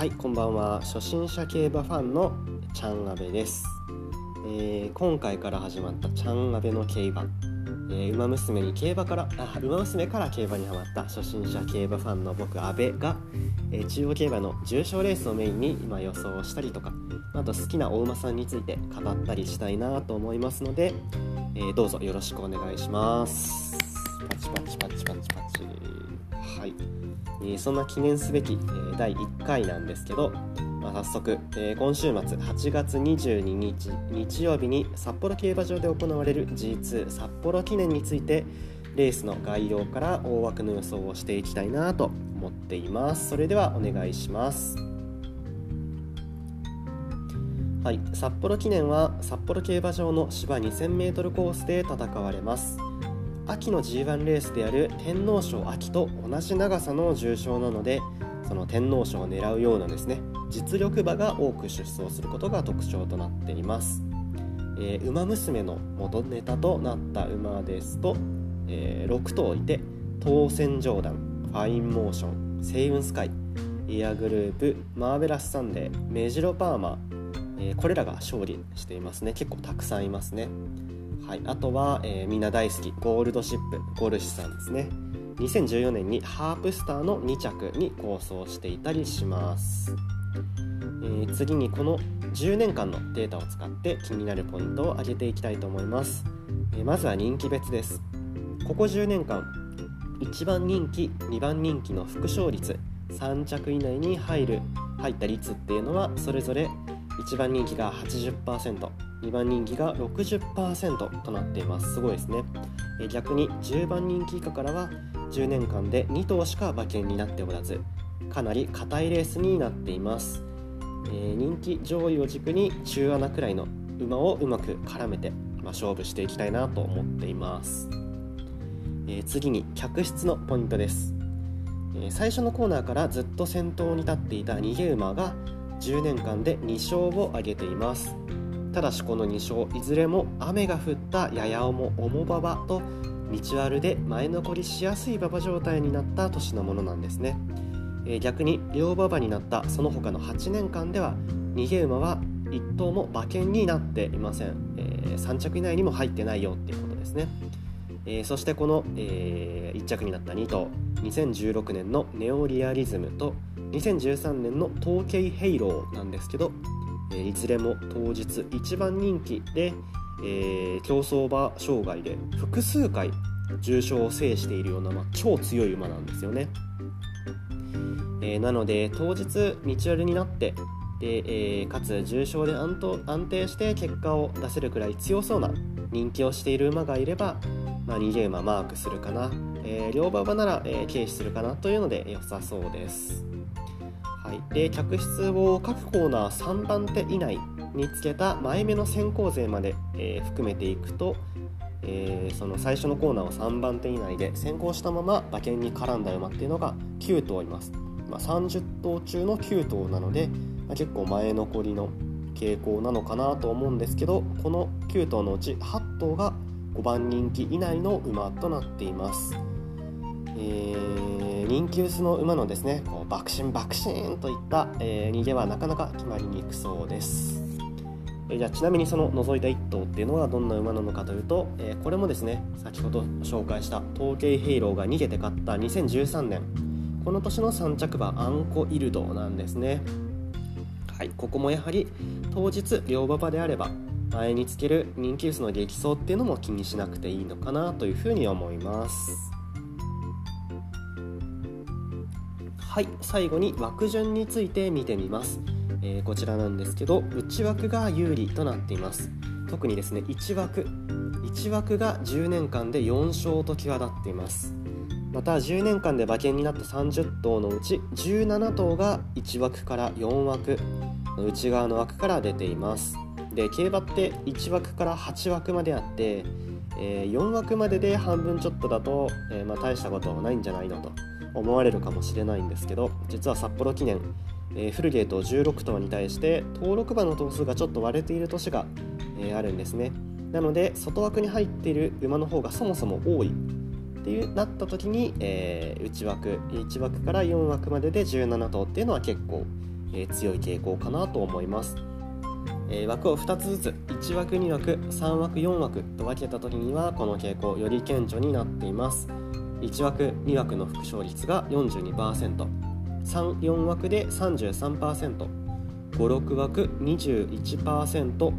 はいこんばんは。初心者競馬ファンのちゃんあべです、えー、今回から始まったちゃんあべの競馬、えー、馬娘に競馬からあ馬娘から競馬にハマった初心者競馬ファンの僕阿部が、えー、中央競馬の重賞レースをメインに今予想したりとかあと好きなお馬さんについて語ったりしたいなと思いますので、え、どうぞよろしくお願いします。チパチパチパチパチ。はい、えー、そんな記念すべき、えー、第1回なんですけど、まあ、早速、えー、今週末8月22日日曜日に札幌競馬場で行われる G2 札幌記念についてレースの概要から大枠の予想をしていきたいなと思っています。それではお願いします。はい、札幌記念は札幌競馬場の芝 2000m コースで戦われます。秋の G1 レースである天皇賞秋と同じ長さの重賞なのでその天皇賞を狙うようなですね実力馬が多く出走することが特徴となっています、えー、ウマ娘の元ネタとなった馬ですと、えー、6頭いてトーセンジョーダンファインモーションセイウンスカイエアグルーヴマーベラスサンデーメジロパーマーえー、これらが勝利していますね。結構たくさんいますね、はい、あとは、えー、みんな大好きゴールドシップゴルシさんですね。2014年にハープスターの2着に構想していたりします、えー、次にこの10年間のデータを使って気になるポイントを上げていきたいと思います、えまずは人気別です。ここ10年間1番人気2番人気の副勝率3着以内に入る入った率っていうのはそれぞれ1番人気が80% 2番人気が60%となっています。すごいですね。逆に10番人気以下からは10年間で2頭しか馬券になっておらずかなり硬いレースになっています、えー、人気上位を軸に中穴くらいの馬をうまく絡めて、まあ、勝負していきたいなと思っています、えー、次に客室のポイントです、えー、最初のコーナーからずっと先頭に立っていた逃げ馬が10年間で2勝を挙げています。ただしこの2勝いずれも雨が降ったやや重重馬場と道悪で前残りしやすい馬場状態になった年のものなんですね、えー、逆に両馬場になったその他の8年間では逃げ馬は1頭も馬券になっていません、えー、3着以内にも入ってないよっていうことですね、えー、そしてこの、え、1着になった2頭2016年のネオリアリズムと2013年の統計ヘイローなんですけど、え、いずれも当日一番人気で、えー、競走馬障害で複数回重賞を制しているような、まあ、超強い馬なんですよね、えー、なので当日道割になってで、えー、かつ重賞で安安定して結果を出せるくらい強そうな人気をしている馬がいれば、まあ、逃げ馬マークするかな、えー、両馬場なら、えー、軽視するかなというので良さそうです。はい、で客室を各コーナー3番手以内につけた前目の先行勢まで、えー、含めていくと、えー、その最初のコーナーを3番手以内で先行したまま馬券に絡んだ馬っていうのが9頭います、まあ、30頭中の9頭なので、まあ、結構前残りの傾向なのかなと思うんですけどこの9頭のうち8頭が5番人気以内の馬となっています、えー人気薄の馬のですねこう爆心爆心といった、えー、逃げはなかなか決まりにくそうです、えー、じゃあちなみにその除いた1頭っていうのはどんな馬なのかというと、えー、これもですね先ほど紹介した統計ヘイローが逃げて勝った2013年。この年の3着馬アンコイルドなんですね。はいここもやはり当日両馬場であれば前につける人気薄の激走っていうのも気にしなくていいのかなというふうに思います。はい最後に枠順について見てみます、えー、こちらなんですけど内枠が有利となっています。特にですね1枠。1枠が10年間で4勝と際立っています。また10年間で馬券になった30頭のうち17頭が1枠から4枠。の内側の枠から出ています。で競馬って1枠から8枠まであって、えー、4枠までで半分ちょっとだと、えー、まあ、大したことはないんじゃないのと思われるかもしれないんですけど実は札幌記念、えー、フルゲート16頭に対して登録馬の頭数がちょっと割れている年が、え、あるんですねなので外枠に入っている馬の方がそもそも多いっていうなった時に、えー、内枠1枠から4枠までで17頭っていうのは結構えー、強い傾向かなと思います。えー、枠を2つずつ1枠2枠3枠4枠と分けた時にはこの傾向より顕著になっています。1枠2枠の副勝率が 42%34 枠で 33%56 枠21%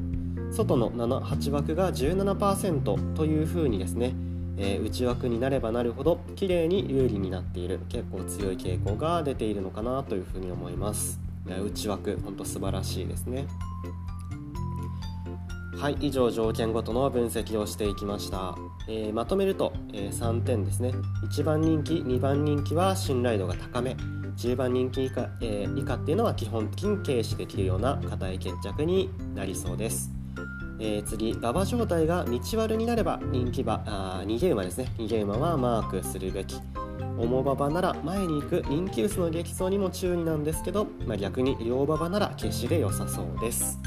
外の78枠が17%というふうにですね、えー、内枠になればなるほど綺麗に有利になっている。結構強い傾向が出ているのかなというふうに思います。内枠本当素晴らしいですね。はい以上条件ごとの分析をしていきました、えー、まとめると、えー、3点ですね。1番人気2番人気は信頼度が高め。10番人気以下,、えー、以下っていうのは基本的に軽視できるような硬い決着になりそうです。えー、次馬場状態が道悪になれば人気馬あ逃げ馬ですね逃げ馬はマークするべき。重馬場なら前に行く人気薄の激走にも注意なんですけど、まあ、逆に両馬場なら決死で良さそうです。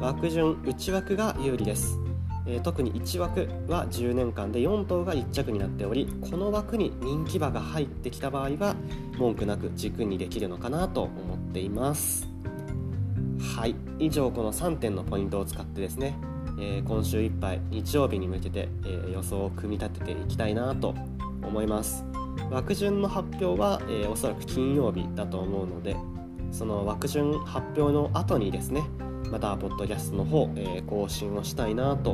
枠順内枠が有利です、えー、特に1枠は10年間で4頭が1着になっておりこの枠に人気馬が入ってきた場合は文句なく軸にできるのかなと思っています。はい。以上この3点のポイントを使ってですね、えー、今週いっぱい日曜日に向けて、えー、予想を組み立てていきたいなと思います。枠順の発表は、えー、おそらく金曜日だと思うのでその枠順発表の後にですねまたポッドキャストの方、えー、更新をしたいなと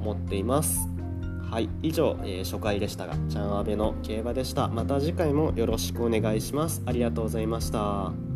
思っています。はい以上、えー、初回でしたがちゃんあべの競馬でした。また次回もよろしくお願いします。ありがとうございました。